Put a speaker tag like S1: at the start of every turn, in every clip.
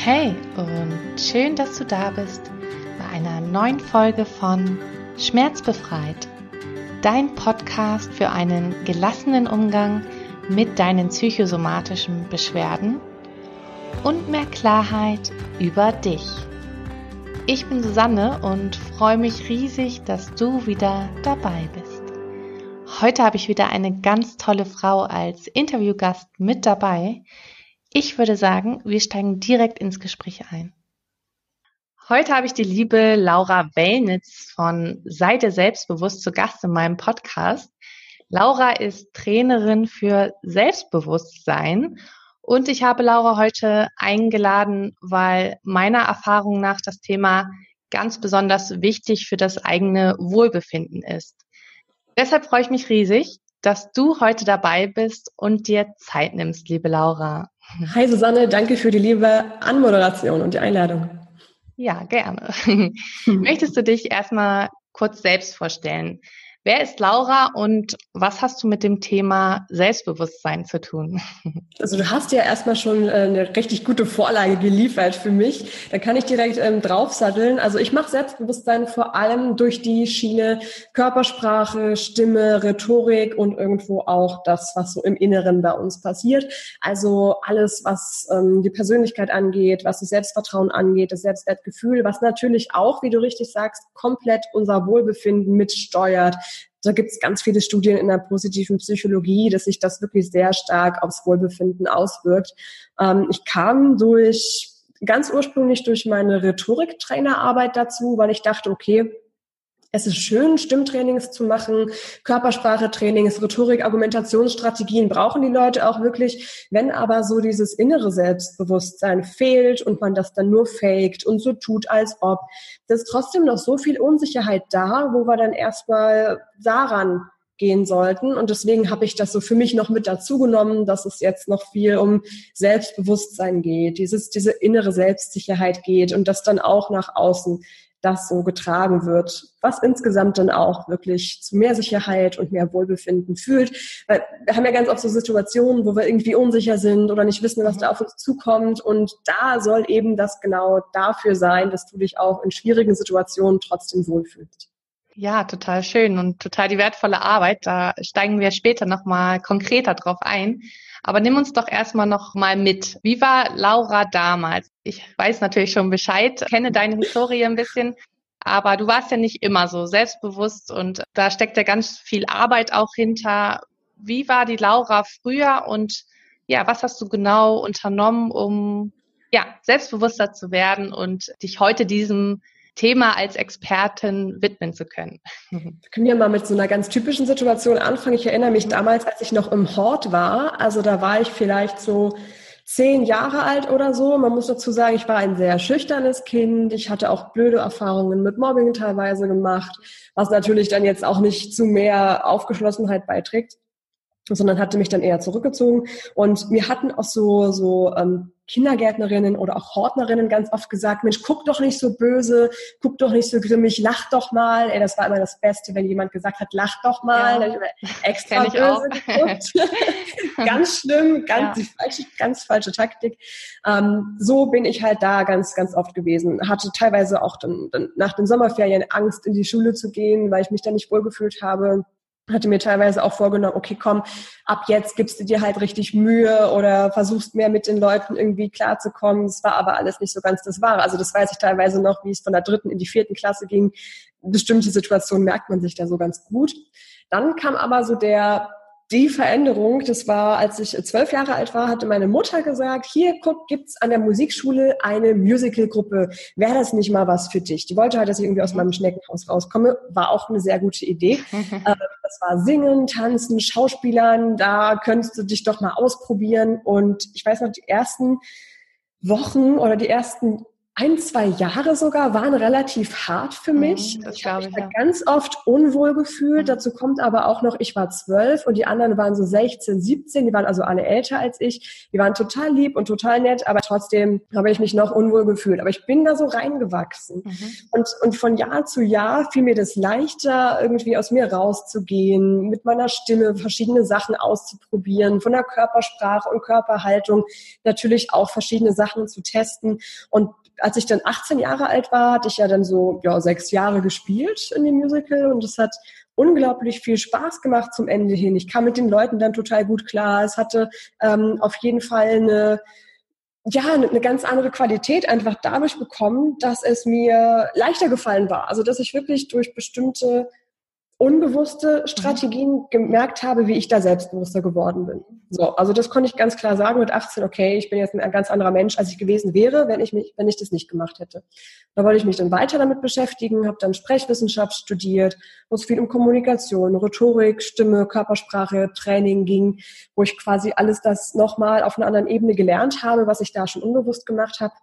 S1: Hey und schön, dass du da bist bei einer neuen Folge von Schmerzbefreit, dein Podcast für einen gelassenen Umgang mit deinen psychosomatischen Beschwerden und mehr Klarheit über dich. Ich bin Susanne und freue mich riesig, dass du wieder dabei bist. Heute habe ich wieder eine ganz tolle Frau als Interviewgast mit dabei. Ich würde sagen, wir steigen direkt ins Gespräch ein. Heute habe ich die liebe Laura Wellnitz von Seite Selbstbewusst zu Gast in meinem Podcast. Laura ist Trainerin für Selbstbewusstsein und ich habe Laura heute eingeladen, weil meiner Erfahrung nach das Thema ganz besonders wichtig für das eigene Wohlbefinden ist. Deshalb freue ich mich riesig, dass du heute dabei bist und dir Zeit nimmst, liebe Laura.
S2: Hi Susanne, danke für die liebe Anmoderation und die Einladung.
S1: Ja, gerne. Möchtest du dich erstmal kurz selbst vorstellen? Wer ist Laura und was hast du mit dem Thema Selbstbewusstsein zu tun?
S2: Also du hast ja erstmal schon äh, eine richtig gute Vorlage geliefert für mich. Da kann ich direkt ähm, draufsatteln. Also ich mache Selbstbewusstsein vor allem durch die Schiene Körpersprache, Stimme, Rhetorik und irgendwo auch das, was so im Inneren bei uns passiert. Also alles, was ähm, die Persönlichkeit angeht, was das Selbstvertrauen angeht, das Selbstwertgefühl, was natürlich auch, wie du richtig sagst, komplett unser Wohlbefinden mitsteuert da gibt es ganz viele Studien in der positiven Psychologie, dass sich das wirklich sehr stark aufs Wohlbefinden auswirkt. Ähm, ich kam durch ganz ursprünglich durch meine Rhetoriktrainerarbeit dazu, weil ich dachte, okay, es ist schön, Stimmtrainings zu machen, Körpersprache-Trainings, Rhetorik, Argumentationsstrategien brauchen die Leute auch wirklich. Wenn aber so dieses innere Selbstbewusstsein fehlt und man das dann nur faked und so tut, als ob, das ist trotzdem noch so viel Unsicherheit da, wo wir dann erstmal daran gehen sollten. Und deswegen habe ich das so für mich noch mit dazu genommen, dass es jetzt noch viel um Selbstbewusstsein geht, dieses, diese innere Selbstsicherheit geht und das dann auch nach außen das so getragen wird, was insgesamt dann auch wirklich zu mehr Sicherheit und mehr Wohlbefinden fühlt. Weil wir haben ja ganz oft so Situationen, wo wir irgendwie unsicher sind oder nicht wissen, was mhm. da auf uns zukommt. Und da soll eben das genau dafür sein, dass du dich auch in schwierigen Situationen trotzdem wohlfühlst.
S1: Ja, total schön und total die wertvolle Arbeit. Da steigen wir später nochmal konkreter drauf ein. Aber nimm uns doch erstmal noch mal mit. Wie war Laura damals? Ich weiß natürlich schon Bescheid, kenne deine Historie ein bisschen, aber du warst ja nicht immer so selbstbewusst und da steckt ja ganz viel Arbeit auch hinter. Wie war die Laura früher und ja, was hast du genau unternommen, um ja, selbstbewusster zu werden und dich heute diesem Thema als Expertin widmen zu können.
S2: Wir können ja mal mit so einer ganz typischen Situation anfangen. Ich erinnere mich damals, als ich noch im Hort war. Also da war ich vielleicht so zehn Jahre alt oder so. Man muss dazu sagen, ich war ein sehr schüchternes Kind. Ich hatte auch blöde Erfahrungen mit Mobbing teilweise gemacht, was natürlich dann jetzt auch nicht zu mehr Aufgeschlossenheit beiträgt sondern hatte mich dann eher zurückgezogen. Und mir hatten auch so, so ähm, Kindergärtnerinnen oder auch Hortnerinnen ganz oft gesagt, Mensch, guck doch nicht so böse, guck doch nicht so grimmig, lach doch mal. Ey, das war immer das Beste, wenn jemand gesagt hat, lach doch mal. Ja. extra ich böse ganz schlimm, ganz, ja. falsche, ganz falsche Taktik. Ähm, so bin ich halt da ganz, ganz oft gewesen. Hatte teilweise auch dann, dann nach den Sommerferien Angst, in die Schule zu gehen, weil ich mich da nicht wohlgefühlt habe hatte mir teilweise auch vorgenommen, okay, komm, ab jetzt gibst du dir halt richtig Mühe oder versuchst mehr mit den Leuten irgendwie klarzukommen. Es war aber alles nicht so ganz das Wahre. Also das weiß ich teilweise noch, wie es von der dritten in die vierten Klasse ging. Bestimmte Situationen merkt man sich da so ganz gut. Dann kam aber so der die Veränderung, das war, als ich zwölf Jahre alt war, hatte meine Mutter gesagt, hier, guck, gibt's an der Musikschule eine Musicalgruppe. Wäre das nicht mal was für dich? Die wollte halt, dass ich irgendwie aus meinem Schneckenhaus rauskomme. War auch eine sehr gute Idee. Ähm, das war Singen, Tanzen, Schauspielern. Da könntest du dich doch mal ausprobieren. Und ich weiß noch, die ersten Wochen oder die ersten ein, zwei Jahre sogar waren relativ hart für mhm, mich. Mhm, ich habe mich ja. ganz oft unwohl gefühlt. Mhm. Dazu kommt aber auch noch, ich war zwölf und die anderen waren so 16, 17. Die waren also alle älter als ich. Die waren total lieb und total nett, aber trotzdem habe ich mich noch unwohl gefühlt. Aber ich bin da so reingewachsen. Mhm. Und, und von Jahr zu Jahr fiel mir das leichter, irgendwie aus mir rauszugehen, mit meiner Stimme verschiedene Sachen auszuprobieren, von der Körpersprache und Körperhaltung natürlich auch verschiedene Sachen zu testen. Und als ich dann 18 Jahre alt war, hatte ich ja dann so ja, sechs Jahre gespielt in dem Musical und es hat unglaublich viel Spaß gemacht zum Ende hin. Ich kam mit den Leuten dann total gut klar. Es hatte ähm, auf jeden Fall eine ja, eine ganz andere Qualität einfach dadurch bekommen, dass es mir leichter gefallen war. Also, dass ich wirklich durch bestimmte unbewusste Strategien gemerkt habe, wie ich da selbstbewusster geworden bin. So, also das konnte ich ganz klar sagen mit 18, okay, ich bin jetzt ein ganz anderer Mensch, als ich gewesen wäre, wenn ich mich, wenn ich das nicht gemacht hätte. Da wollte ich mich dann weiter damit beschäftigen, habe dann Sprechwissenschaft studiert, wo es viel um Kommunikation, Rhetorik, Stimme, Körpersprache, Training ging, wo ich quasi alles das nochmal auf einer anderen Ebene gelernt habe, was ich da schon unbewusst gemacht habe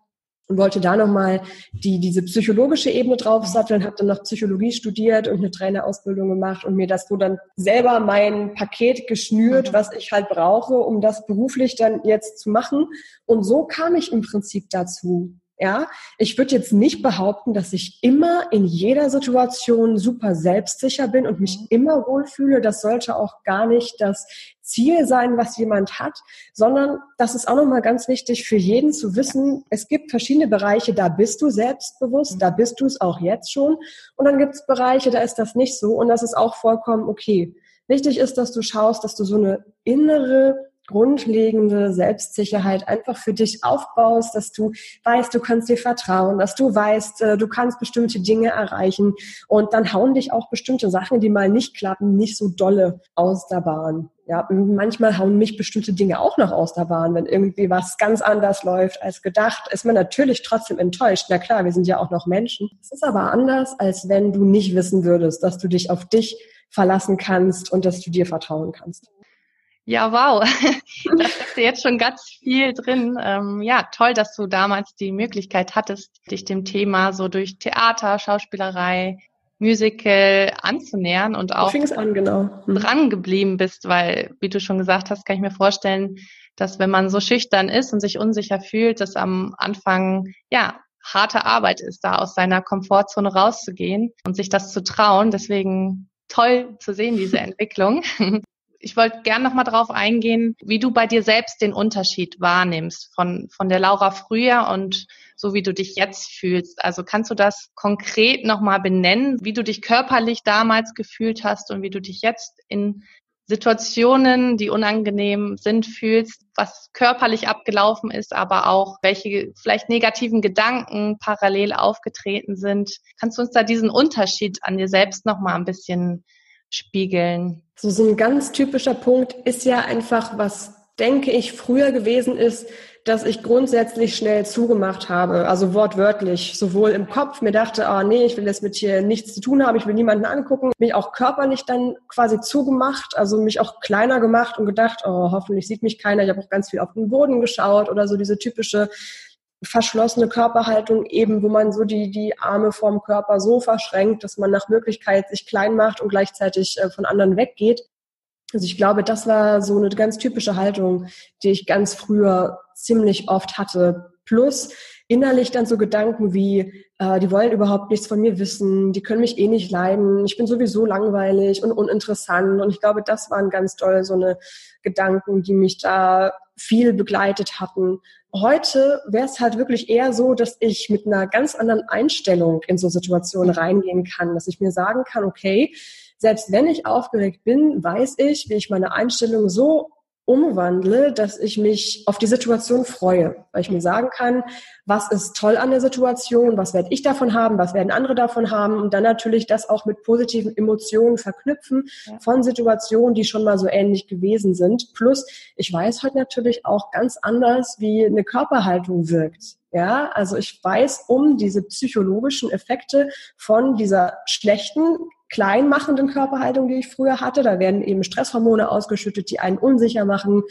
S2: und wollte da nochmal die, diese psychologische Ebene draufsatteln, habe dann noch Psychologie studiert und eine Trainerausbildung gemacht und mir das so dann selber mein Paket geschnürt, mhm. was ich halt brauche, um das beruflich dann jetzt zu machen. Und so kam ich im Prinzip dazu. Ja, ich würde jetzt nicht behaupten, dass ich immer in jeder Situation super selbstsicher bin und mich mhm. immer wohlfühle. Das sollte auch gar nicht das Ziel sein, was jemand hat, sondern das ist auch nochmal ganz wichtig für jeden zu wissen, es gibt verschiedene Bereiche, da bist du selbstbewusst, da bist du es auch jetzt schon. Und dann gibt es Bereiche, da ist das nicht so und das ist auch vollkommen okay. Wichtig ist, dass du schaust, dass du so eine innere grundlegende Selbstsicherheit einfach für dich aufbaust, dass du weißt, du kannst dir vertrauen, dass du weißt, äh, du kannst bestimmte Dinge erreichen und dann hauen dich auch bestimmte Sachen, die mal nicht klappen, nicht so dolle aus der Bahn. Ja, manchmal hauen mich bestimmte Dinge auch noch aus der Bahn, wenn irgendwie was ganz anders läuft als gedacht, ist man natürlich trotzdem enttäuscht. Na klar, wir sind ja auch noch Menschen. Es ist aber anders, als wenn du nicht wissen würdest, dass du dich auf dich verlassen kannst und dass du dir vertrauen kannst.
S1: Ja, wow. Da steckt jetzt schon ganz viel drin. Ähm, ja, toll, dass du damals die Möglichkeit hattest, dich dem Thema so durch Theater, Schauspielerei, Musical anzunähern und auch
S2: an, genau.
S1: hm. dran geblieben bist, weil, wie du schon gesagt hast, kann ich mir vorstellen, dass wenn man so schüchtern ist und sich unsicher fühlt, dass am Anfang, ja, harte Arbeit ist, da aus seiner Komfortzone rauszugehen und sich das zu trauen. Deswegen toll zu sehen, diese Entwicklung. Ich wollte gern noch mal drauf eingehen, wie du bei dir selbst den Unterschied wahrnimmst von, von der Laura früher und so wie du dich jetzt fühlst. Also kannst du das konkret noch mal benennen, wie du dich körperlich damals gefühlt hast und wie du dich jetzt in Situationen, die unangenehm sind, fühlst, was körperlich abgelaufen ist, aber auch welche vielleicht negativen Gedanken parallel aufgetreten sind. Kannst du uns da diesen Unterschied an dir selbst noch mal ein bisschen spiegeln?
S2: So, so ein ganz typischer Punkt ist ja einfach, was denke ich früher gewesen ist, dass ich grundsätzlich schnell zugemacht habe, also wortwörtlich, sowohl im Kopf, mir dachte, ah nee, ich will jetzt mit hier nichts zu tun haben, ich will niemanden angucken, mich auch körperlich dann quasi zugemacht, also mich auch kleiner gemacht und gedacht, oh, hoffentlich sieht mich keiner, ich habe auch ganz viel auf den Boden geschaut oder so diese typische verschlossene Körperhaltung eben, wo man so die, die Arme vorm Körper so verschränkt, dass man nach Möglichkeit sich klein macht und gleichzeitig äh, von anderen weggeht. Also ich glaube, das war so eine ganz typische Haltung, die ich ganz früher ziemlich oft hatte. Plus innerlich dann so Gedanken wie, äh, die wollen überhaupt nichts von mir wissen, die können mich eh nicht leiden, ich bin sowieso langweilig und uninteressant. Und ich glaube, das waren ganz toll so eine Gedanken, die mich da viel begleitet hatten. Heute wäre es halt wirklich eher so, dass ich mit einer ganz anderen Einstellung in so Situationen reingehen kann, dass ich mir sagen kann, okay, selbst wenn ich aufgeregt bin, weiß ich, wie ich meine Einstellung so umwandle, dass ich mich auf die Situation freue, weil ich mir sagen kann, was ist toll an der Situation, was werde ich davon haben, was werden andere davon haben und dann natürlich das auch mit positiven Emotionen verknüpfen ja. von Situationen, die schon mal so ähnlich gewesen sind. Plus, ich weiß heute natürlich auch ganz anders, wie eine Körperhaltung wirkt. Ja, also ich weiß um diese psychologischen Effekte von dieser schlechten kleinmachenden Körperhaltung, die ich früher hatte. Da werden eben Stresshormone ausgeschüttet, die einen unsicher machen.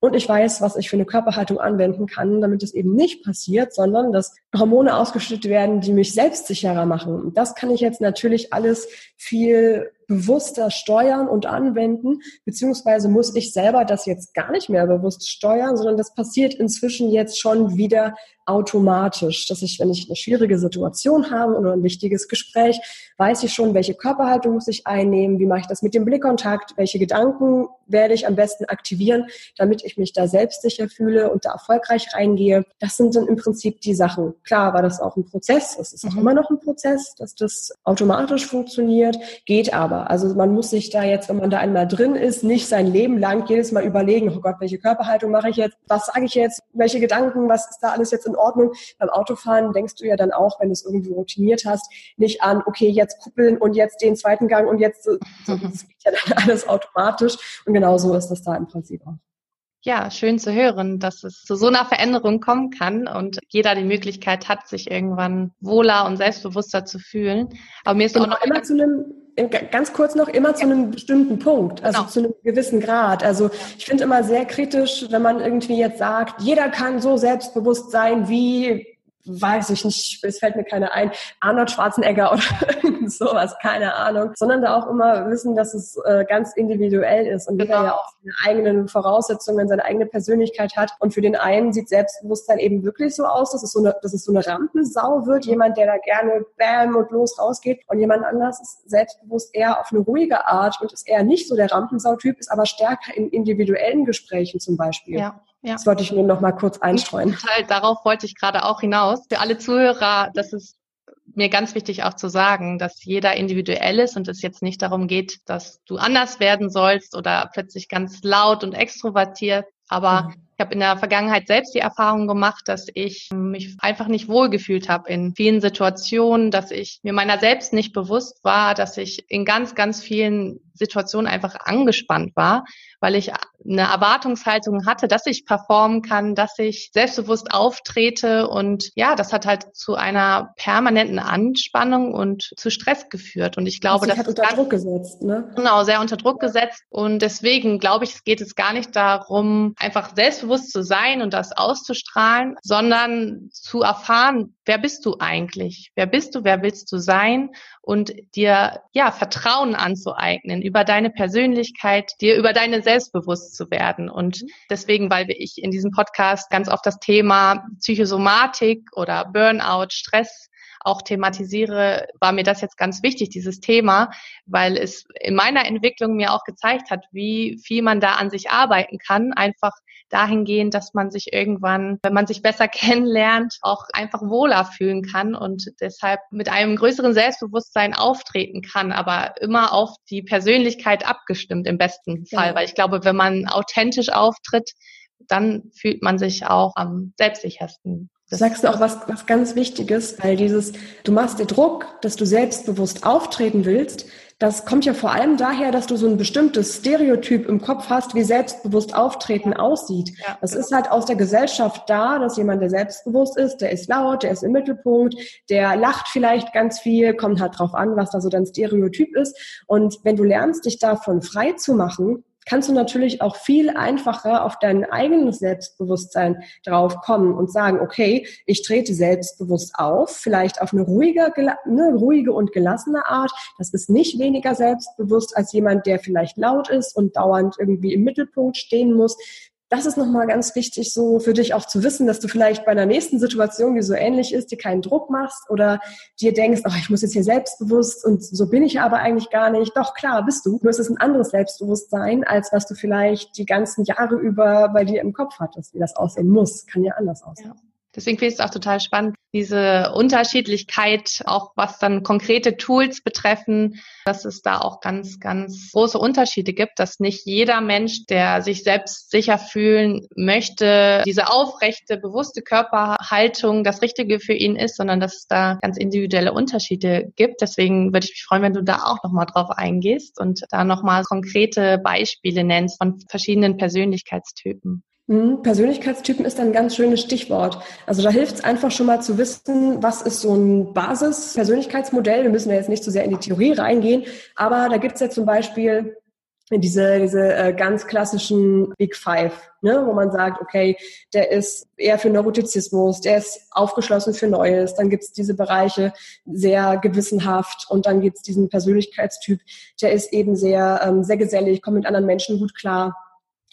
S2: und ich weiß, was ich für eine Körperhaltung anwenden kann, damit es eben nicht passiert, sondern dass Hormone ausgeschüttet werden, die mich selbstsicherer machen. Und das kann ich jetzt natürlich alles viel bewusster steuern und anwenden, beziehungsweise muss ich selber das jetzt gar nicht mehr bewusst steuern, sondern das passiert inzwischen jetzt schon wieder automatisch, dass ich, wenn ich eine schwierige Situation habe oder ein wichtiges Gespräch, weiß ich schon, welche Körperhaltung muss ich einnehmen, wie mache ich das mit dem Blickkontakt, welche Gedanken werde ich am besten aktivieren, damit ich mich da selbstsicher fühle und da erfolgreich reingehe. Das sind dann im Prinzip die Sachen. Klar war das auch ein Prozess, es ist auch mhm. immer noch ein Prozess, dass das automatisch funktioniert, geht aber. Also man muss sich da jetzt, wenn man da einmal drin ist, nicht sein Leben lang jedes Mal überlegen, oh Gott, welche Körperhaltung mache ich jetzt, was sage ich jetzt, welche Gedanken, was ist da alles jetzt in Ordnung. Beim Autofahren denkst du ja dann auch, wenn du es irgendwie routiniert hast, nicht an, okay, jetzt kuppeln und jetzt den zweiten Gang und jetzt, so, das geht ja dann alles automatisch. Und genau so ist das da im Prinzip auch.
S1: Ja, schön zu hören, dass es zu so einer Veränderung kommen kann und jeder die Möglichkeit hat, sich irgendwann wohler und selbstbewusster zu fühlen.
S2: Aber mir ist und auch noch immer zu einem ganz kurz noch immer zu einem bestimmten Punkt, also genau. zu einem gewissen Grad. Also ich finde immer sehr kritisch, wenn man irgendwie jetzt sagt, jeder kann so selbstbewusst sein wie weiß ich nicht, es fällt mir keiner ein, Arnold Schwarzenegger oder sowas, keine Ahnung, sondern da auch immer wissen, dass es äh, ganz individuell ist und jeder genau. ja auch seine eigenen Voraussetzungen, seine eigene Persönlichkeit hat. Und für den einen sieht Selbstbewusstsein eben wirklich so aus, dass es so eine, dass es so eine Rampensau wird, jemand, der da gerne bam und los rausgeht und jemand anders ist selbstbewusst eher auf eine ruhige Art und ist eher nicht so der Rampensau-Typ, ist aber stärker in individuellen Gesprächen zum Beispiel.
S1: Ja.
S2: Ja. Das wollte ich nur noch mal kurz einstreuen.
S1: Halt, darauf wollte ich gerade auch hinaus. Für alle Zuhörer, das ist mir ganz wichtig auch zu sagen, dass jeder individuell ist und es jetzt nicht darum geht, dass du anders werden sollst oder plötzlich ganz laut und extrovertiert. Aber mhm. ich habe in der Vergangenheit selbst die Erfahrung gemacht, dass ich mich einfach nicht wohlgefühlt habe in vielen Situationen, dass ich mir meiner selbst nicht bewusst war, dass ich in ganz, ganz vielen Situationen einfach angespannt war, weil ich eine Erwartungshaltung hatte, dass ich performen kann, dass ich selbstbewusst auftrete. Und ja, das hat halt zu einer permanenten Anspannung und zu Stress geführt. Und ich glaube,
S2: das hat unter Druck gesetzt, ne?
S1: Genau, sehr unter Druck gesetzt. Und deswegen glaube ich, es geht es gar nicht darum, einfach selbstbewusst zu sein und das auszustrahlen, sondern zu erfahren, wer bist du eigentlich? Wer bist du? Wer willst du sein? Und dir, ja, Vertrauen anzueignen über deine Persönlichkeit, dir über deine selbstbewusst zu werden. Und mhm. deswegen, weil ich in diesem Podcast ganz oft das Thema Psychosomatik oder Burnout, Stress auch thematisiere, war mir das jetzt ganz wichtig, dieses Thema, weil es in meiner Entwicklung mir auch gezeigt hat, wie viel man da an sich arbeiten kann, einfach dahingehend, dass man sich irgendwann, wenn man sich besser kennenlernt, auch einfach wohler fühlen kann und deshalb mit einem größeren Selbstbewusstsein auftreten kann, aber immer auf die Persönlichkeit abgestimmt im besten Fall, ja. weil ich glaube, wenn man authentisch auftritt, dann fühlt man sich auch am selbstsichersten.
S2: Du sagst auch was, was ganz Wichtiges, weil dieses, du machst dir Druck, dass du selbstbewusst auftreten willst, das kommt ja vor allem daher, dass du so ein bestimmtes Stereotyp im Kopf hast, wie selbstbewusst auftreten aussieht. Ja, das ist halt aus der Gesellschaft da, dass jemand, der selbstbewusst ist, der ist laut, der ist im Mittelpunkt, der lacht vielleicht ganz viel, kommt halt drauf an, was da so dein Stereotyp ist. Und wenn du lernst, dich davon frei zu machen, kannst du natürlich auch viel einfacher auf dein eigenes Selbstbewusstsein drauf kommen und sagen, okay, ich trete selbstbewusst auf, vielleicht auf eine ruhige, eine ruhige und gelassene Art. Das ist nicht weniger selbstbewusst als jemand, der vielleicht laut ist und dauernd irgendwie im Mittelpunkt stehen muss das ist nochmal ganz wichtig, so für dich auch zu wissen, dass du vielleicht bei einer nächsten Situation, die so ähnlich ist, dir keinen Druck machst oder dir denkst, oh, ich muss jetzt hier selbstbewusst und so bin ich aber eigentlich gar nicht. Doch, klar, bist du. Nur ist es ein anderes Selbstbewusstsein, als was du vielleicht die ganzen Jahre über bei dir im Kopf hattest, wie das aussehen muss. Kann ja anders aussehen. Ja.
S1: Deswegen finde ich es auch total spannend, diese Unterschiedlichkeit, auch was dann konkrete Tools betreffen, dass es da auch ganz, ganz große Unterschiede gibt, dass nicht jeder Mensch, der sich selbst sicher fühlen möchte, diese aufrechte, bewusste Körperhaltung das Richtige für ihn ist, sondern dass es da ganz individuelle Unterschiede gibt. Deswegen würde ich mich freuen, wenn du da auch nochmal drauf eingehst und da nochmal konkrete Beispiele nennst von verschiedenen Persönlichkeitstypen.
S2: Mhm, Persönlichkeitstypen ist ein ganz schönes Stichwort. Also da hilft es einfach schon mal zu wissen, was ist so ein Basis-Persönlichkeitsmodell. Wir müssen ja jetzt nicht so sehr in die Theorie reingehen, aber da gibt es ja zum Beispiel diese, diese äh, ganz klassischen Big Five, ne, wo man sagt, okay, der ist eher für Neurotizismus, der ist aufgeschlossen für Neues, dann gibt's diese Bereiche sehr gewissenhaft und dann gibt's diesen Persönlichkeitstyp, der ist eben sehr, ähm, sehr gesellig, kommt mit anderen Menschen gut klar.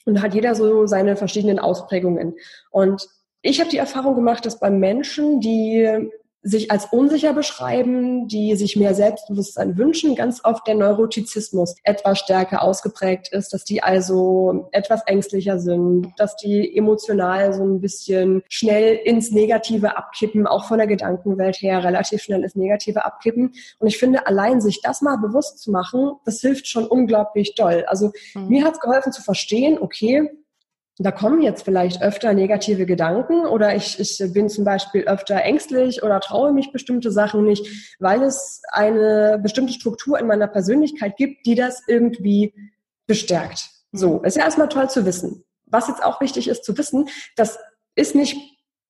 S2: Und hat jeder so seine verschiedenen Ausprägungen. Und ich habe die Erfahrung gemacht, dass bei Menschen, die sich als unsicher beschreiben, die sich mehr Selbstbewusstsein wünschen, ganz oft der Neurotizismus etwas stärker ausgeprägt ist, dass die also etwas ängstlicher sind, dass die emotional so ein bisschen schnell ins Negative abkippen, auch von der Gedankenwelt her relativ schnell ins Negative abkippen. Und ich finde, allein sich das mal bewusst zu machen, das hilft schon unglaublich doll. Also mhm. mir hat es geholfen zu verstehen, okay, da kommen jetzt vielleicht öfter negative Gedanken oder ich, ich bin zum Beispiel öfter ängstlich oder traue mich bestimmte Sachen nicht, weil es eine bestimmte Struktur in meiner Persönlichkeit gibt, die das irgendwie bestärkt. So, mhm. ist ja erstmal toll zu wissen. Was jetzt auch wichtig ist zu wissen, das ist nicht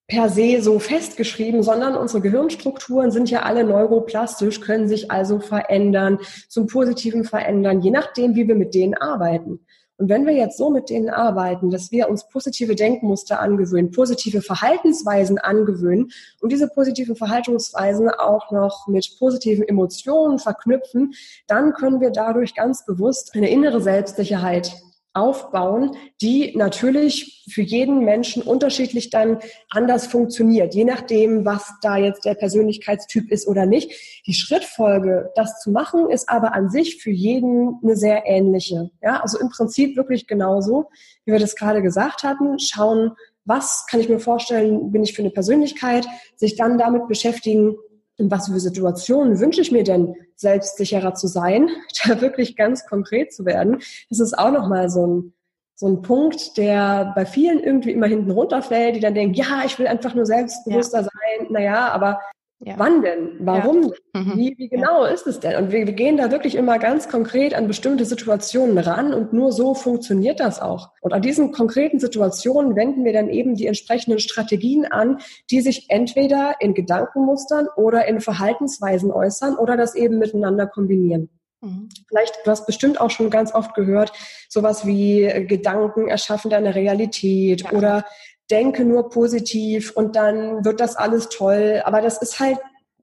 S2: per se so festgeschrieben, sondern unsere Gehirnstrukturen sind ja alle neuroplastisch, können sich also verändern, zum Positiven verändern, je nachdem, wie wir mit denen arbeiten. Und wenn wir jetzt so mit denen arbeiten, dass wir uns positive Denkmuster angewöhnen, positive Verhaltensweisen angewöhnen und diese positiven Verhaltensweisen auch noch mit positiven Emotionen verknüpfen, dann können wir dadurch ganz bewusst eine innere Selbstsicherheit aufbauen, die natürlich für jeden Menschen unterschiedlich dann anders funktioniert, je nachdem, was da jetzt der Persönlichkeitstyp ist oder nicht. Die Schrittfolge, das zu machen, ist aber an sich für jeden eine sehr ähnliche. Ja, also im Prinzip wirklich genauso, wie wir das gerade gesagt hatten, schauen, was kann ich mir vorstellen, bin ich für eine Persönlichkeit, sich dann damit beschäftigen, in was für Situationen wünsche ich mir denn, selbstsicherer zu sein, da wirklich ganz konkret zu werden. Das ist auch nochmal so ein, so ein Punkt, der bei vielen irgendwie immer hinten runterfällt, die dann denken, ja, ich will einfach nur selbstbewusster ja. sein. Naja, aber ja. Wann denn? Warum? Ja. Mhm. Wie, wie genau ja. ist es denn? Und wir, wir, gehen da wirklich immer ganz konkret an bestimmte Situationen ran und nur so funktioniert das auch. Und an diesen konkreten Situationen wenden wir dann eben die entsprechenden Strategien an, die sich entweder in Gedankenmustern oder in Verhaltensweisen äußern oder das eben miteinander kombinieren. Mhm. Vielleicht, du hast bestimmt auch schon ganz oft gehört, sowas wie Gedanken erschaffen deine Realität oder denke nur positiv und dann wird das alles toll. Aber das ist halt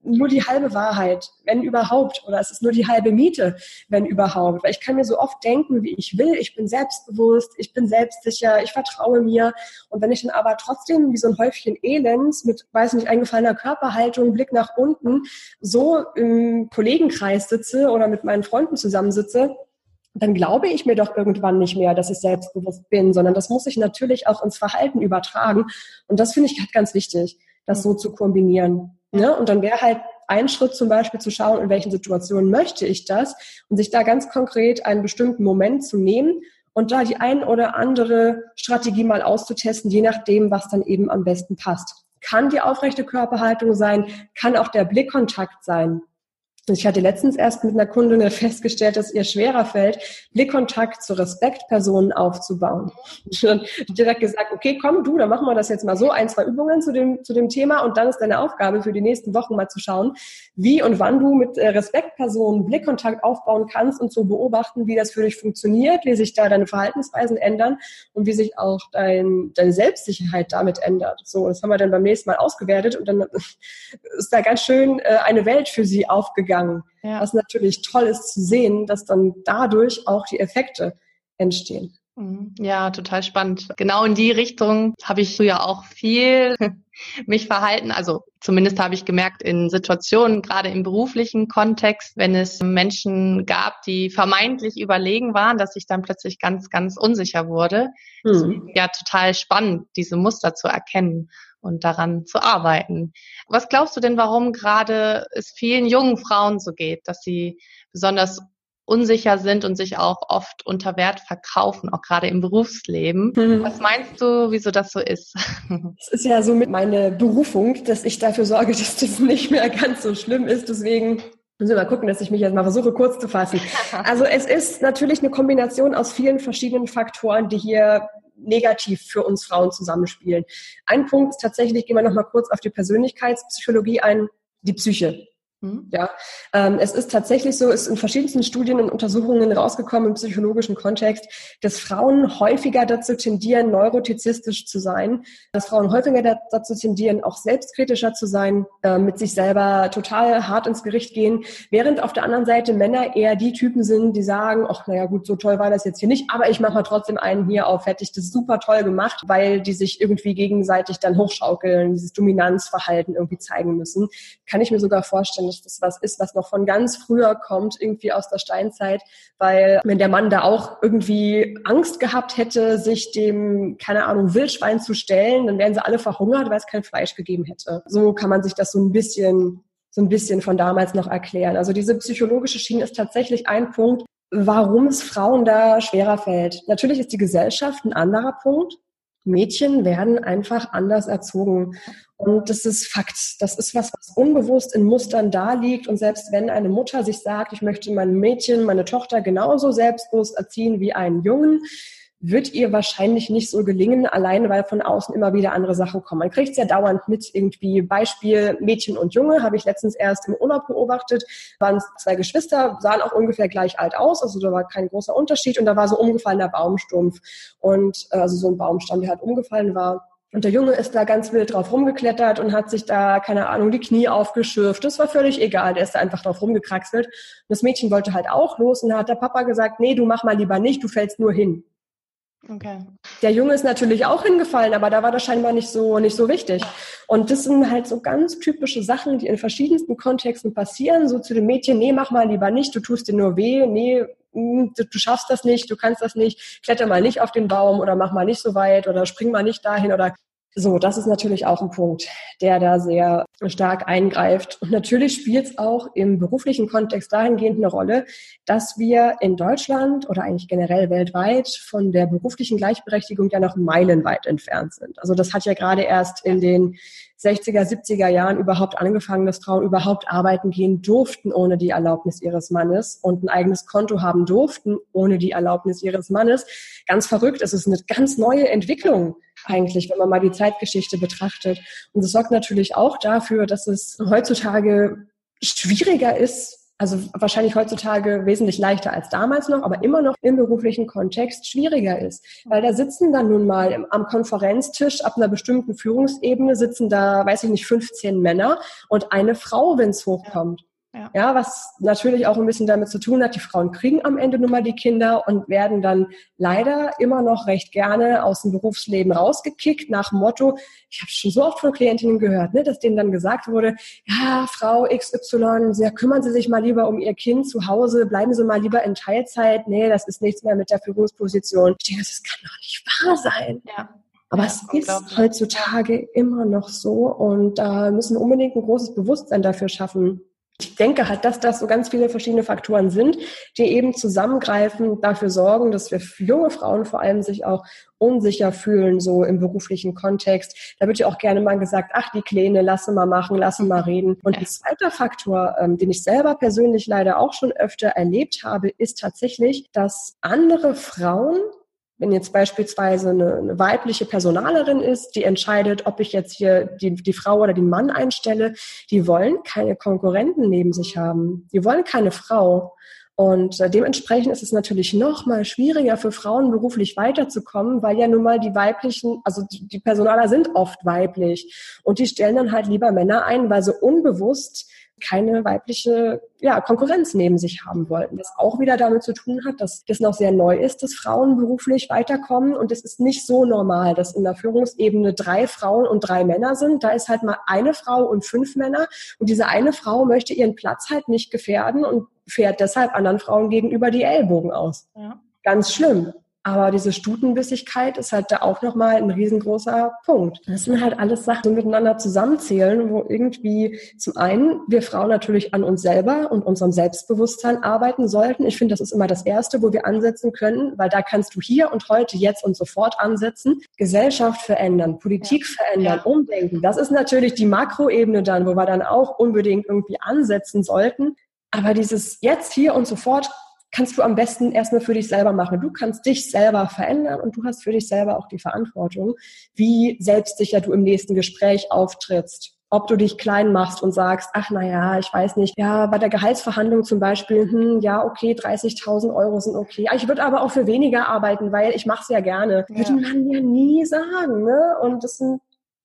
S2: nur die halbe Wahrheit, wenn überhaupt. Oder es ist nur die halbe Miete, wenn überhaupt. Weil ich kann mir so oft denken, wie ich will. Ich bin selbstbewusst, ich bin selbstsicher, ich vertraue mir. Und wenn ich dann aber trotzdem wie so ein Häufchen Elends mit, weiß nicht, eingefallener Körperhaltung, Blick nach unten, so im Kollegenkreis sitze oder mit meinen Freunden zusammensitze, dann glaube ich mir doch irgendwann nicht mehr, dass ich selbstbewusst bin, sondern das muss ich natürlich auch ins Verhalten übertragen. Und das finde ich halt ganz wichtig, das so zu kombinieren. Ne? Und dann wäre halt ein Schritt zum Beispiel zu schauen, in welchen Situationen möchte ich das und sich da ganz konkret einen bestimmten Moment zu nehmen und da die ein oder andere Strategie mal auszutesten, je nachdem, was dann eben am besten passt. Kann die aufrechte Körperhaltung sein, kann auch der Blickkontakt sein. Ich hatte letztens erst mit einer Kundin festgestellt, dass ihr schwerer fällt, Blickkontakt zu Respektpersonen aufzubauen. Und direkt gesagt, okay, komm du, dann machen wir das jetzt mal so, ein, zwei Übungen zu dem, zu dem Thema und dann ist deine Aufgabe für die nächsten Wochen mal zu schauen, wie und wann du mit äh, Respektpersonen Blickkontakt aufbauen kannst und zu beobachten, wie das für dich funktioniert, wie sich da deine Verhaltensweisen ändern und wie sich auch dein, deine Selbstsicherheit damit ändert. So, das haben wir dann beim nächsten Mal ausgewertet und dann ist da ganz schön äh, eine Welt für sie aufgegangen gegangen. Ja. Was natürlich toll ist zu sehen, dass dann dadurch auch die Effekte entstehen.
S1: Mhm. Ja, total spannend. Genau in die Richtung habe ich ja auch viel mich verhalten. Also zumindest habe ich gemerkt in Situationen, gerade im beruflichen Kontext, wenn es Menschen gab, die vermeintlich überlegen waren, dass ich dann plötzlich ganz, ganz unsicher wurde. Mhm. Ja, total spannend, diese Muster zu erkennen und daran zu arbeiten. Was glaubst du denn, warum gerade es vielen jungen Frauen so geht, dass sie besonders unsicher sind und sich auch oft unter Wert verkaufen, auch gerade im Berufsleben. Mhm. Was meinst du, wieso das so ist?
S2: Es ist ja so mit meiner Berufung, dass ich dafür sorge, dass das nicht mehr ganz so schlimm ist. Deswegen müssen wir mal gucken, dass ich mich jetzt mal versuche, kurz zu fassen. Also es ist natürlich eine Kombination aus vielen verschiedenen Faktoren, die hier negativ für uns Frauen zusammenspielen. Ein Punkt ist tatsächlich, gehen wir noch mal kurz auf die Persönlichkeitspsychologie ein, die Psyche. Mhm. Ja, ähm, es ist tatsächlich so, ist in verschiedensten Studien und Untersuchungen rausgekommen im psychologischen Kontext, dass Frauen häufiger dazu tendieren, neurotizistisch zu sein, dass Frauen häufiger dazu tendieren, auch selbstkritischer zu sein, äh, mit sich selber total hart ins Gericht gehen, während auf der anderen Seite Männer eher die Typen sind, die sagen, ach naja gut, so toll war das jetzt hier nicht, aber ich mache mal trotzdem einen hier auf, hätte ich das super toll gemacht, weil die sich irgendwie gegenseitig dann hochschaukeln, dieses Dominanzverhalten irgendwie zeigen müssen. Kann ich mir sogar vorstellen, dass das was ist, was noch von ganz früher kommt, irgendwie aus der Steinzeit, weil wenn der Mann da auch irgendwie Angst gehabt hätte, sich dem, keine Ahnung, Wildschwein zu stellen, dann wären sie alle verhungert, weil es kein Fleisch gegeben hätte. So kann man sich das so ein bisschen so ein bisschen von damals noch erklären. Also diese psychologische Schiene ist tatsächlich ein Punkt, warum es Frauen da schwerer fällt. Natürlich ist die Gesellschaft ein anderer Punkt. Mädchen werden einfach anders erzogen. Und das ist Fakt. Das ist was, was unbewusst in Mustern da liegt. Und selbst wenn eine Mutter sich sagt, ich möchte mein Mädchen, meine Tochter genauso selbstbewusst erziehen wie einen Jungen, wird ihr wahrscheinlich nicht so gelingen, allein weil von außen immer wieder andere Sachen kommen. Man kriegt es ja dauernd mit, irgendwie Beispiel Mädchen und Junge, habe ich letztens erst im Urlaub beobachtet, waren zwei Geschwister, sahen auch ungefähr gleich alt aus, also da war kein großer Unterschied und da war so umgefallener Baumstumpf und äh, also so ein Baumstamm, der halt umgefallen war. Und der Junge ist da ganz wild drauf rumgeklettert und hat sich da, keine Ahnung, die Knie aufgeschürft. Das war völlig egal. Der ist da einfach drauf rumgekraxelt. Und das Mädchen wollte halt auch los und da hat der Papa gesagt, nee, du mach mal lieber nicht, du fällst nur hin. Okay. Der Junge ist natürlich auch hingefallen, aber da war das scheinbar nicht so, nicht so wichtig. Und das sind halt so ganz typische Sachen, die in verschiedensten Kontexten passieren. So zu dem Mädchen, nee, mach mal lieber nicht, du tust dir nur weh, nee, mm, du, du schaffst das nicht, du kannst das nicht, kletter mal nicht auf den Baum oder mach mal nicht so weit oder spring mal nicht dahin oder so, das ist natürlich auch ein Punkt, der da sehr stark eingreift. Und natürlich spielt es auch im beruflichen Kontext dahingehend eine Rolle, dass wir in Deutschland oder eigentlich generell weltweit von der beruflichen Gleichberechtigung ja noch meilenweit entfernt sind. Also das hat ja gerade erst in den 60er, 70er Jahren überhaupt angefangen, dass Frauen überhaupt arbeiten gehen durften ohne die Erlaubnis ihres Mannes und ein eigenes Konto haben durften ohne die Erlaubnis ihres Mannes. Ganz verrückt, es ist eine ganz neue Entwicklung eigentlich, wenn man mal die Zeitgeschichte betrachtet. Und das sorgt natürlich auch dafür, dass es heutzutage schwieriger ist, also wahrscheinlich heutzutage wesentlich leichter als damals noch, aber immer noch im beruflichen Kontext schwieriger ist. Weil da sitzen dann nun mal am Konferenztisch ab einer bestimmten Führungsebene sitzen da, weiß ich nicht, 15 Männer und eine Frau, wenn es hochkommt. Ja. ja, was natürlich auch ein bisschen damit zu tun hat, die Frauen kriegen am Ende nun mal die Kinder und werden dann leider immer noch recht gerne aus dem Berufsleben rausgekickt nach dem Motto, ich habe schon so oft von Klientinnen gehört, ne, dass denen dann gesagt wurde, ja, Frau XY, ja, kümmern Sie sich mal lieber um Ihr Kind zu Hause, bleiben Sie mal lieber in Teilzeit, nee, das ist nichts mehr mit der Führungsposition. Ich denke, das kann doch nicht wahr sein. Ja. Aber ja, es ist heutzutage immer noch so und da müssen wir unbedingt ein großes Bewusstsein dafür schaffen. Ich denke halt, dass das so ganz viele verschiedene Faktoren sind, die eben zusammengreifen, dafür sorgen, dass wir junge Frauen vor allem sich auch unsicher fühlen, so im beruflichen Kontext. Da wird ja auch gerne mal gesagt, ach, die Kleine, lasse mal machen, lasse mal reden. Und ein zweiter Faktor, ähm, den ich selber persönlich leider auch schon öfter erlebt habe, ist tatsächlich, dass andere Frauen wenn jetzt beispielsweise eine, eine, weibliche Personalerin ist, die entscheidet, ob ich jetzt hier die, die Frau oder den Mann einstelle, die wollen keine Konkurrenten neben sich haben. Die wollen keine Frau. Und äh, dementsprechend ist es natürlich noch mal schwieriger für Frauen beruflich weiterzukommen, weil ja nun mal die weiblichen, also die, die Personaler sind oft weiblich und die stellen dann halt lieber Männer ein, weil sie unbewusst keine weibliche ja, Konkurrenz neben sich haben wollten. Was auch wieder damit zu tun hat, dass das noch sehr neu ist, dass Frauen beruflich weiterkommen. Und es ist nicht so normal, dass in der Führungsebene drei Frauen und drei Männer sind. Da ist halt mal eine Frau und fünf Männer. Und diese eine Frau möchte ihren Platz halt nicht gefährden und fährt deshalb anderen Frauen gegenüber die Ellbogen aus. Ja. Ganz schlimm. Aber diese Stutenbissigkeit ist halt da auch nochmal ein riesengroßer Punkt. Das sind halt alles Sachen, die miteinander zusammenzählen, wo irgendwie zum einen wir Frauen natürlich an uns selber und unserem Selbstbewusstsein arbeiten sollten. Ich finde, das ist immer das Erste, wo wir ansetzen können, weil da kannst du hier und heute, jetzt und sofort ansetzen. Gesellschaft verändern, Politik ja. verändern, ja. umdenken. Das ist natürlich die Makroebene dann, wo wir dann auch unbedingt irgendwie ansetzen sollten. Aber dieses jetzt, hier und sofort kannst du am besten erstmal für dich selber machen. Du kannst dich selber verändern und du hast für dich selber auch die Verantwortung, wie selbstsicher du im nächsten Gespräch auftrittst. ob du dich klein machst und sagst, ach na ja, ich weiß nicht, ja, bei der Gehaltsverhandlung zum Beispiel, hm, ja, okay, 30.000 Euro sind okay. Ich würde aber auch für weniger arbeiten, weil ich mache es ja gerne. Ja. Würde man ja nie sagen, ne? Und das sind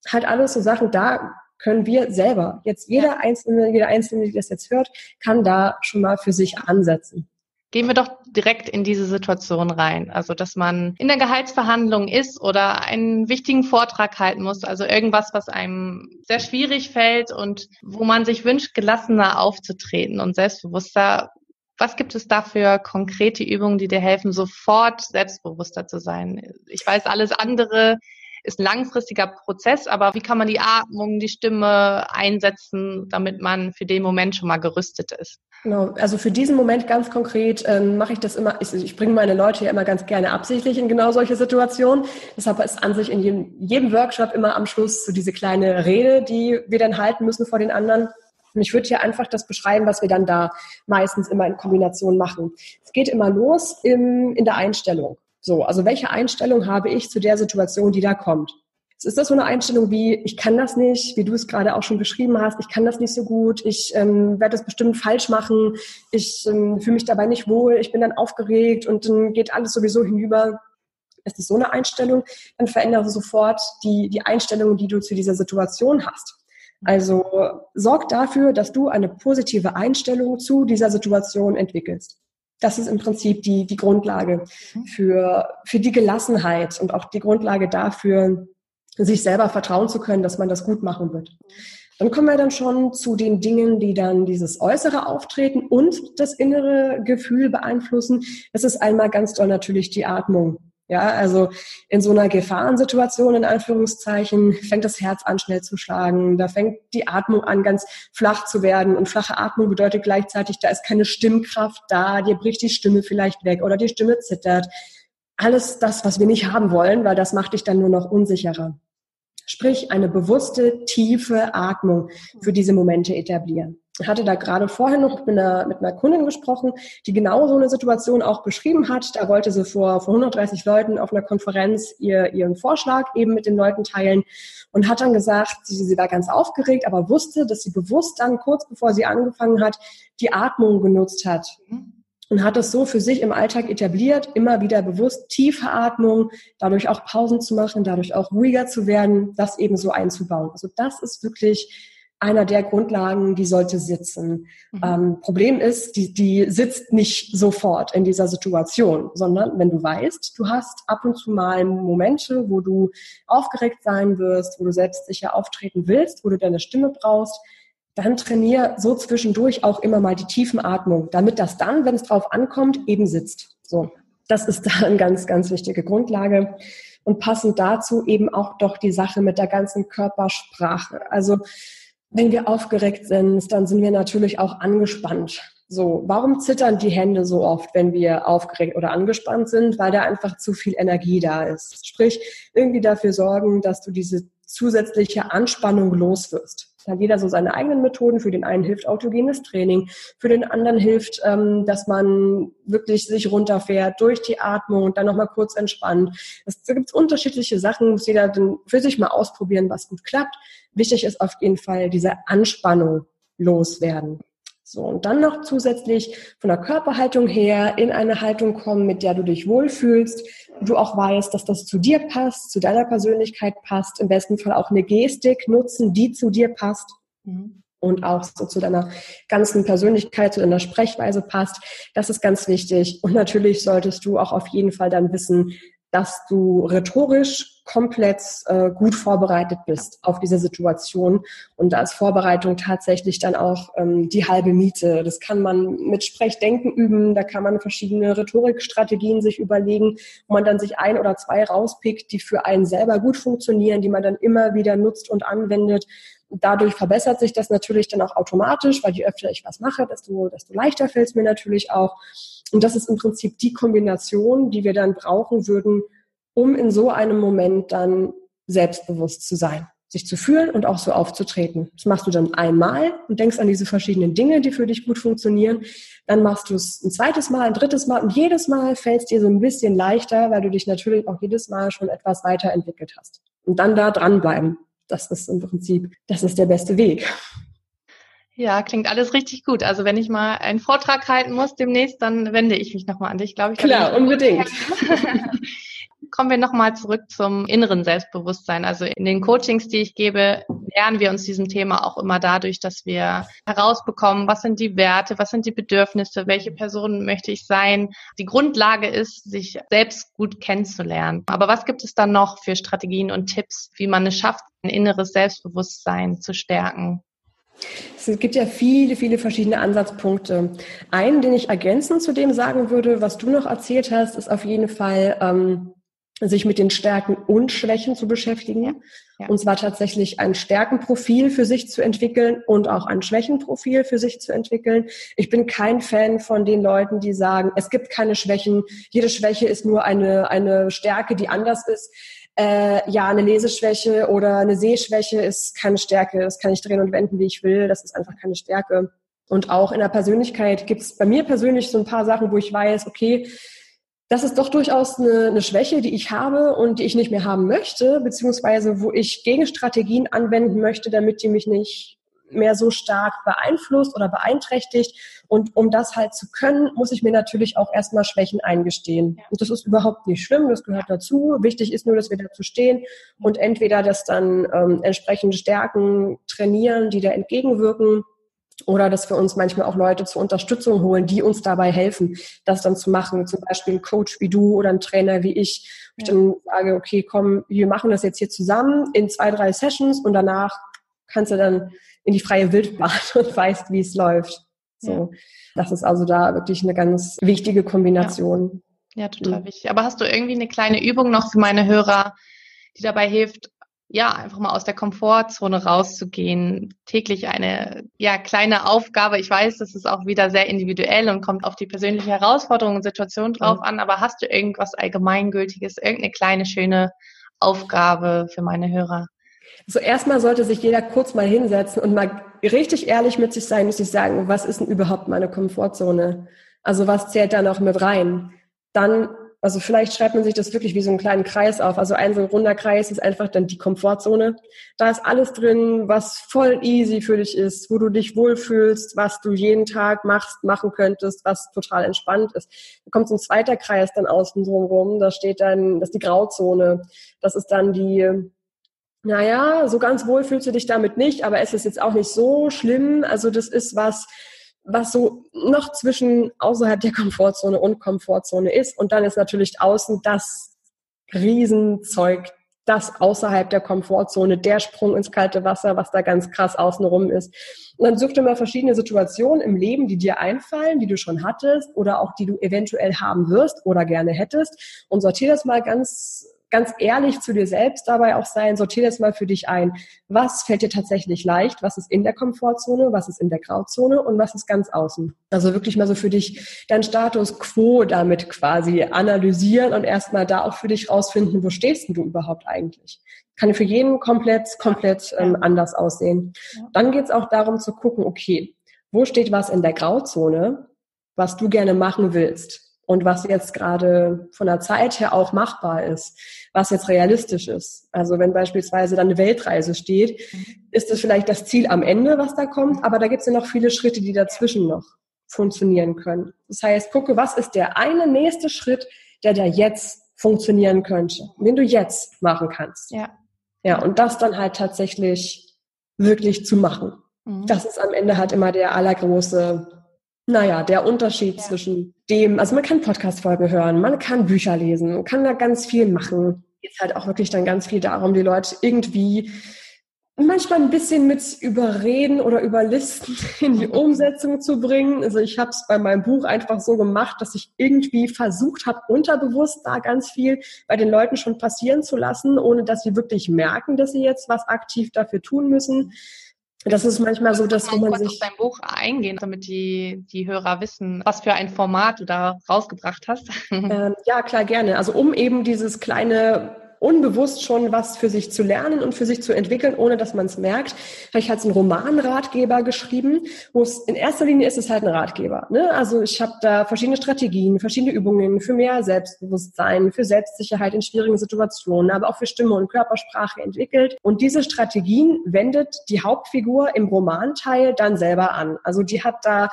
S2: halt alles so Sachen, da können wir selber, jetzt jeder Einzelne, jeder Einzelne, die das jetzt hört, kann da schon mal für sich ansetzen.
S1: Gehen wir doch direkt in diese Situation rein. Also, dass man in der Gehaltsverhandlung ist oder einen wichtigen Vortrag halten muss. Also irgendwas, was einem sehr schwierig fällt und wo man sich wünscht, gelassener aufzutreten und selbstbewusster. Was gibt es da für konkrete Übungen, die dir helfen, sofort selbstbewusster zu sein? Ich weiß, alles andere ist ein langfristiger Prozess, aber wie kann man die Atmung, die Stimme einsetzen, damit man für den Moment schon mal gerüstet ist?
S2: Genau, also für diesen Moment ganz konkret ähm, mache ich das immer, ich, ich bringe meine Leute ja immer ganz gerne absichtlich in genau solche Situationen. Deshalb ist an sich in jedem, jedem Workshop immer am Schluss so diese kleine Rede, die wir dann halten müssen vor den anderen. Und ich würde hier einfach das beschreiben, was wir dann da meistens immer in Kombination machen. Es geht immer los im, in der Einstellung. So, also welche Einstellung habe ich zu der Situation, die da kommt? Ist das so eine Einstellung wie, ich kann das nicht, wie du es gerade auch schon beschrieben hast, ich kann das nicht so gut, ich ähm, werde das bestimmt falsch machen, ich ähm, fühle mich dabei nicht wohl, ich bin dann aufgeregt und dann geht alles sowieso hinüber. Ist das so eine Einstellung, dann verändere sofort die, die Einstellung, die du zu dieser Situation hast. Also sorg dafür, dass du eine positive Einstellung zu dieser Situation entwickelst das ist im Prinzip die, die Grundlage mhm. für, für die Gelassenheit und auch die Grundlage dafür, sich selber vertrauen zu können, dass man das gut machen wird. Dann kommen wir dann schon zu den Dingen, die dann dieses äußere Auftreten und das innere Gefühl beeinflussen. Das ist einmal ganz doll natürlich die Atmung. Ja, also in so einer Gefahrensituation, in Anführungszeichen, fängt das Herz an schnell zu schlagen. Da fängt die Atmung an ganz flach zu werden. Und flache Atmung bedeutet gleichzeitig, da ist keine Stimmkraft da. Dir bricht die Stimme vielleicht weg oder die Stimme zittert. Alles das, was wir nicht haben wollen, weil das macht dich dann nur noch unsicherer. Sprich, eine bewusste, tiefe Atmung für diese Momente etablieren. Ich hatte da gerade vorher noch mit einer, mit einer Kundin gesprochen, die genau so eine Situation auch beschrieben hat. Da wollte sie vor, vor 130 Leuten auf einer Konferenz ihr, ihren Vorschlag eben mit den Leuten teilen und hat dann gesagt, sie, sie war ganz aufgeregt, aber wusste, dass sie bewusst dann kurz bevor sie angefangen hat, die Atmung genutzt hat. Und hat es so für sich im Alltag etabliert, immer wieder bewusst tiefe Atmung, dadurch auch Pausen zu machen, dadurch auch ruhiger zu werden, das eben so einzubauen. Also das ist wirklich einer der Grundlagen, die sollte sitzen. Mhm. Ähm, Problem ist, die, die sitzt nicht sofort in dieser Situation, sondern wenn du weißt, du hast ab und zu mal Momente, wo du aufgeregt sein wirst, wo du selbstsicher auftreten willst, wo du deine Stimme brauchst, dann trainier so zwischendurch auch immer mal die Tiefenatmung, damit das dann, wenn es drauf ankommt, eben sitzt. So, das ist da eine ganz, ganz wichtige Grundlage. Und passend dazu eben auch doch die Sache mit der ganzen Körpersprache. Also wenn wir aufgeregt sind, dann sind wir natürlich auch angespannt. So, warum zittern die Hände so oft, wenn wir aufgeregt oder angespannt sind? Weil da einfach zu viel Energie da ist. Sprich, irgendwie dafür sorgen, dass du diese zusätzliche Anspannung loswirst. Da hat jeder so seine eigenen Methoden. Für den einen hilft autogenes Training, für den anderen hilft, ähm, dass man wirklich sich runterfährt durch die Atmung und dann nochmal kurz entspannt. Es, gibt unterschiedliche Sachen, muss jeder für sich mal ausprobieren, was gut klappt. Wichtig ist auf jeden Fall diese Anspannung loswerden. So, und dann noch zusätzlich von der Körperhaltung her in eine Haltung kommen, mit der du dich wohlfühlst, du auch weißt, dass das zu dir passt, zu deiner Persönlichkeit passt, im besten Fall auch eine Gestik nutzen, die zu dir passt. Mhm. Und auch so zu deiner ganzen Persönlichkeit, zu deiner Sprechweise passt. Das ist ganz wichtig. Und natürlich solltest du auch auf jeden Fall dann wissen, dass du rhetorisch komplett äh, gut vorbereitet bist auf diese Situation. Und da ist Vorbereitung tatsächlich dann auch ähm, die halbe Miete. Das kann man mit Sprechdenken üben, da kann man verschiedene Rhetorikstrategien sich überlegen, wo man dann sich ein oder zwei rauspickt, die für einen selber gut funktionieren, die man dann immer wieder nutzt und anwendet. Dadurch verbessert sich das natürlich dann auch automatisch, weil je öfter ich was mache, desto, desto leichter fällt es mir natürlich auch. Und das ist im Prinzip die Kombination, die wir dann brauchen würden, um in so einem Moment dann selbstbewusst zu sein, sich zu fühlen und auch so aufzutreten. Das machst du dann einmal und denkst an diese verschiedenen Dinge, die für dich gut funktionieren. Dann machst du es ein zweites Mal, ein drittes Mal und jedes Mal fällt es dir so ein bisschen leichter, weil du dich natürlich auch jedes Mal schon etwas weiterentwickelt hast. Und dann da dranbleiben das ist im Prinzip, das ist der beste Weg.
S1: Ja, klingt alles richtig gut. Also wenn ich mal einen Vortrag halten muss demnächst, dann wende ich mich nochmal an dich, glaube ich.
S2: Klar, unbedingt.
S1: Kommen wir nochmal zurück zum inneren Selbstbewusstsein. Also in den Coachings, die ich gebe, lernen wir uns diesem Thema auch immer dadurch, dass wir herausbekommen, was sind die Werte, was sind die Bedürfnisse, welche Person möchte ich sein. Die Grundlage ist, sich selbst gut kennenzulernen. Aber was gibt es dann noch für Strategien und Tipps, wie man es schafft, ein inneres Selbstbewusstsein zu stärken?
S2: Es gibt ja viele, viele verschiedene Ansatzpunkte. Einen, den ich ergänzend zu dem sagen würde, was du noch erzählt hast, ist auf jeden Fall, ähm, sich mit den Stärken und Schwächen zu beschäftigen. Ja, ja. Und zwar tatsächlich ein Stärkenprofil für sich zu entwickeln und auch ein Schwächenprofil für sich zu entwickeln. Ich bin kein Fan von den Leuten, die sagen, es gibt keine Schwächen, jede Schwäche ist nur eine, eine Stärke, die anders ist äh, ja, eine Leseschwäche oder eine Sehschwäche ist keine Stärke. Das kann ich drehen und wenden, wie ich will. Das ist einfach keine Stärke. Und auch in der Persönlichkeit gibt es bei mir persönlich so ein paar Sachen, wo ich weiß, okay, das ist doch durchaus eine, eine Schwäche, die ich habe und die ich nicht mehr haben möchte, beziehungsweise wo ich Gegenstrategien anwenden möchte, damit die mich nicht mehr so stark beeinflusst oder beeinträchtigt. Und um das halt zu können, muss ich mir natürlich auch erstmal Schwächen eingestehen. Und das ist überhaupt nicht schlimm, das gehört dazu. Wichtig ist nur, dass wir dazu stehen und entweder das dann ähm, entsprechende Stärken trainieren, die da entgegenwirken, oder dass wir uns manchmal auch Leute zur Unterstützung holen, die uns dabei helfen, das dann zu machen. Zum Beispiel ein Coach wie du oder ein Trainer wie ich. Ich dann sage, okay, komm, wir machen das jetzt hier zusammen in zwei, drei Sessions und danach kannst du dann in die freie Wildbahn und weißt, wie es läuft. So, das ist also da wirklich eine ganz wichtige Kombination.
S1: Ja, ja total mhm. wichtig. Aber hast du irgendwie eine kleine Übung noch für meine Hörer, die dabei hilft, ja, einfach mal aus der Komfortzone rauszugehen, täglich eine, ja, kleine Aufgabe. Ich weiß, das ist auch wieder sehr individuell und kommt auf die persönliche Herausforderung und Situation drauf mhm. an, aber hast du irgendwas Allgemeingültiges, irgendeine kleine, schöne Aufgabe für meine Hörer?
S2: So erstmal sollte sich jeder kurz mal hinsetzen und mal richtig ehrlich mit sich sein und sich sagen, was ist denn überhaupt meine Komfortzone? Also was zählt da noch mit rein? Dann, also vielleicht schreibt man sich das wirklich wie so einen kleinen Kreis auf. Also ein so runder Kreis ist einfach dann die Komfortzone. Da ist alles drin, was voll easy für dich ist, wo du dich wohlfühlst, was du jeden Tag machst, machen könntest, was total entspannt ist. Da kommt so ein zweiter Kreis dann außen rum, da steht dann, das ist die Grauzone. Das ist dann die, naja, so ganz wohl fühlst du dich damit nicht, aber es ist jetzt auch nicht so schlimm. Also das ist was, was so noch zwischen außerhalb der Komfortzone und Komfortzone ist. Und dann ist natürlich außen das Riesenzeug, das außerhalb der Komfortzone, der Sprung ins kalte Wasser, was da ganz krass außenrum ist. Und dann such dir mal verschiedene Situationen im Leben, die dir einfallen, die du schon hattest oder auch die du eventuell haben wirst oder gerne hättest und sortier das mal ganz ganz ehrlich zu dir selbst dabei auch sein, sortier das mal für dich ein. Was fällt dir tatsächlich leicht? Was ist in der Komfortzone? Was ist in der Grauzone? Und was ist ganz außen? Also wirklich mal so für dich dein Status quo damit quasi analysieren und erstmal da auch für dich rausfinden, wo stehst du überhaupt eigentlich? Kann für jeden komplett, komplett ähm, anders aussehen. Dann geht es auch darum zu gucken, okay, wo steht was in der Grauzone, was du gerne machen willst? Und was jetzt gerade von der Zeit her auch machbar ist, was jetzt realistisch ist. Also wenn beispielsweise dann eine Weltreise steht, ist das vielleicht das Ziel am Ende, was da kommt, aber da gibt es ja noch viele Schritte, die dazwischen noch funktionieren können. Das heißt, gucke, was ist der eine nächste Schritt, der da jetzt funktionieren könnte, den du jetzt machen kannst. Ja. Ja, und das dann halt tatsächlich wirklich zu machen. Mhm. Das ist am Ende halt immer der allergroße naja, der Unterschied ja. zwischen dem, also man kann Podcast-Folgen hören, man kann Bücher lesen, man kann da ganz viel machen. Jetzt halt auch wirklich dann ganz viel darum, die Leute irgendwie manchmal ein bisschen mit überreden oder überlisten in die Umsetzung zu bringen. Also ich habe es bei meinem Buch einfach so gemacht, dass ich irgendwie versucht habe, unterbewusst da ganz viel bei den Leuten schon passieren zu lassen, ohne dass sie wirklich merken, dass sie jetzt was aktiv dafür tun müssen. Das ist manchmal so, dass man sich auf
S1: dein Buch eingehen, damit die die Hörer wissen, was für ein Format du da rausgebracht hast.
S2: Ähm, ja, klar gerne. Also um eben dieses kleine unbewusst schon was für sich zu lernen und für sich zu entwickeln, ohne dass man es merkt, ich halt einen Romanratgeber geschrieben, wo es in erster Linie ist es halt ein Ratgeber. Ne? Also ich habe da verschiedene Strategien, verschiedene Übungen für mehr Selbstbewusstsein, für Selbstsicherheit in schwierigen Situationen, aber auch für Stimme und Körpersprache entwickelt. Und diese Strategien wendet die Hauptfigur im Romanteil dann selber an. Also die hat da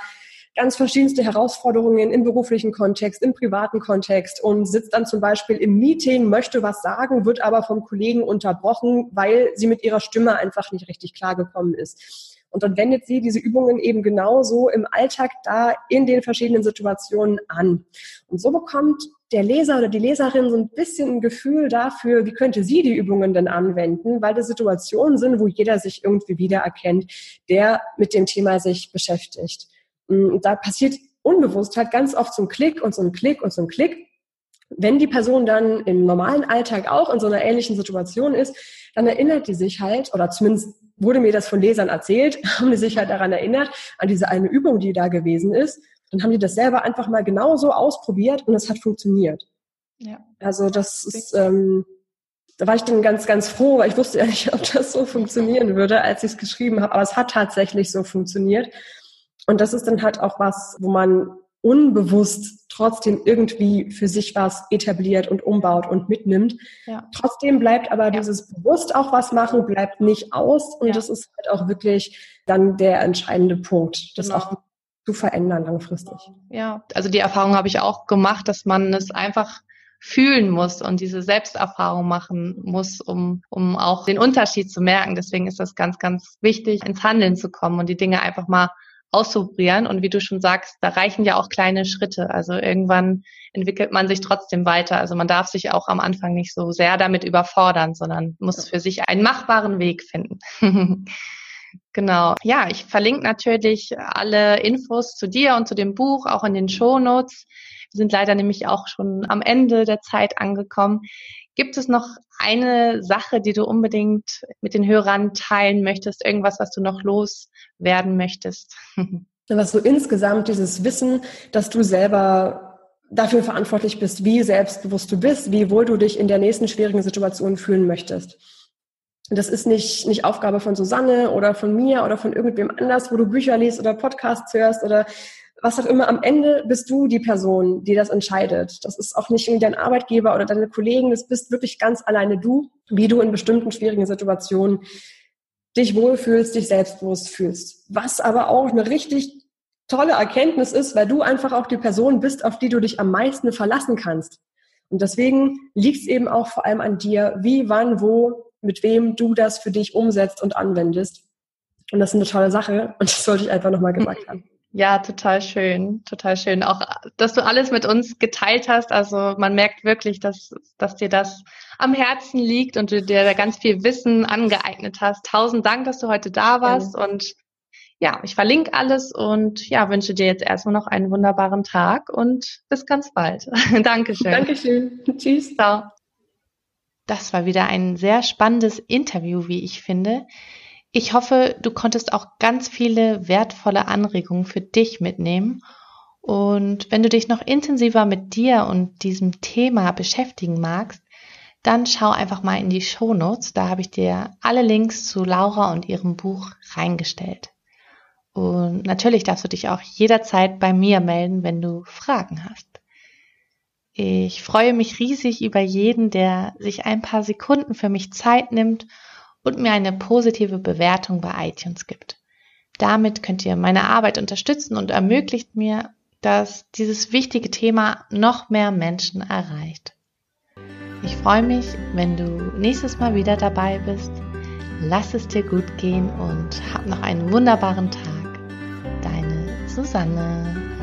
S2: ganz verschiedenste Herausforderungen im beruflichen Kontext, im privaten Kontext und sitzt dann zum Beispiel im Meeting, möchte was sagen, wird aber vom Kollegen unterbrochen, weil sie mit ihrer Stimme einfach nicht richtig klargekommen ist. Und dann wendet sie diese Übungen eben genauso im Alltag da in den verschiedenen Situationen an. Und so bekommt der Leser oder die Leserin so ein bisschen ein Gefühl dafür, wie könnte sie die Übungen denn anwenden, weil das Situationen sind, wo jeder sich irgendwie wiedererkennt, der mit dem Thema sich beschäftigt. Mm, da passiert unbewusst halt ganz oft so ein Klick und so ein Klick und so ein Klick. Wenn die Person dann im normalen Alltag auch in so einer ähnlichen Situation ist, dann erinnert die sich halt, oder zumindest wurde mir das von Lesern erzählt, haben die sich halt daran erinnert, an diese eine Übung, die da gewesen ist. Dann haben die das selber einfach mal genauso ausprobiert und es hat funktioniert. Ja. Also das ist, ähm, da war ich dann ganz, ganz froh, weil ich wusste ja nicht, ob das so funktionieren würde, als ich es geschrieben habe. Aber es hat tatsächlich so funktioniert. Und das ist dann halt auch was, wo man unbewusst trotzdem irgendwie für sich was etabliert und umbaut und mitnimmt. Ja. Trotzdem bleibt aber ja. dieses bewusst auch was machen, bleibt nicht aus. Und ja. das ist halt auch wirklich dann der entscheidende Punkt, das genau. auch zu verändern langfristig.
S1: Ja, also die Erfahrung habe ich auch gemacht, dass man es einfach fühlen muss und diese Selbsterfahrung machen muss, um, um auch den Unterschied zu merken. Deswegen ist das ganz, ganz wichtig, ins Handeln zu kommen und die Dinge einfach mal auszuprobieren. Und wie du schon sagst, da reichen ja auch kleine Schritte. Also irgendwann entwickelt man sich trotzdem weiter. Also man darf sich auch am Anfang nicht so sehr damit überfordern, sondern muss für sich einen machbaren Weg finden. genau. Ja, ich verlinke natürlich alle Infos zu dir und zu dem Buch auch in den Show Notes. Wir sind leider nämlich auch schon am Ende der Zeit angekommen. Gibt es noch eine Sache, die du unbedingt mit den Hörern teilen möchtest? Irgendwas, was du noch loswerden möchtest?
S2: Was so insgesamt dieses Wissen, dass du selber dafür verantwortlich bist, wie selbstbewusst du bist, wie wohl du dich in der nächsten schwierigen Situation fühlen möchtest. Das ist nicht, nicht Aufgabe von Susanne oder von mir oder von irgendwem anders, wo du Bücher liest oder Podcasts hörst oder was auch immer, am Ende bist du die Person, die das entscheidet. Das ist auch nicht dein Arbeitgeber oder deine Kollegen, das bist wirklich ganz alleine du, wie du in bestimmten schwierigen Situationen dich wohlfühlst, dich selbstbewusst fühlst. Was aber auch eine richtig tolle Erkenntnis ist, weil du einfach auch die Person bist, auf die du dich am meisten verlassen kannst. Und deswegen liegt es eben auch vor allem an dir, wie, wann, wo, mit wem du das für dich umsetzt und anwendest. Und das ist eine tolle Sache und das sollte ich einfach nochmal gesagt haben.
S1: Ja, total schön, total schön. Auch, dass du alles mit uns geteilt hast. Also man merkt wirklich, dass, dass dir das am Herzen liegt und du dir da ganz viel Wissen angeeignet hast. Tausend Dank, dass du heute da warst ja. und ja, ich verlinke alles und ja, wünsche dir jetzt erstmal noch einen wunderbaren Tag und bis ganz bald. Dankeschön.
S2: Dankeschön. Tschüss. Ciao.
S1: Das war wieder ein sehr spannendes Interview, wie ich finde. Ich hoffe, du konntest auch ganz viele wertvolle Anregungen für dich mitnehmen. Und wenn du dich noch intensiver mit dir und diesem Thema beschäftigen magst, dann schau einfach mal in die Show Notes. Da habe ich dir alle Links zu Laura und ihrem Buch reingestellt. Und natürlich darfst du dich auch jederzeit bei mir melden, wenn du Fragen hast. Ich freue mich riesig über jeden, der sich ein paar Sekunden für mich Zeit nimmt und mir eine positive Bewertung bei iTunes gibt. Damit könnt ihr meine Arbeit unterstützen und ermöglicht mir, dass dieses wichtige Thema noch mehr Menschen erreicht. Ich freue mich, wenn du nächstes Mal wieder dabei bist. Lass es dir gut gehen und hab noch einen wunderbaren Tag. Deine Susanne.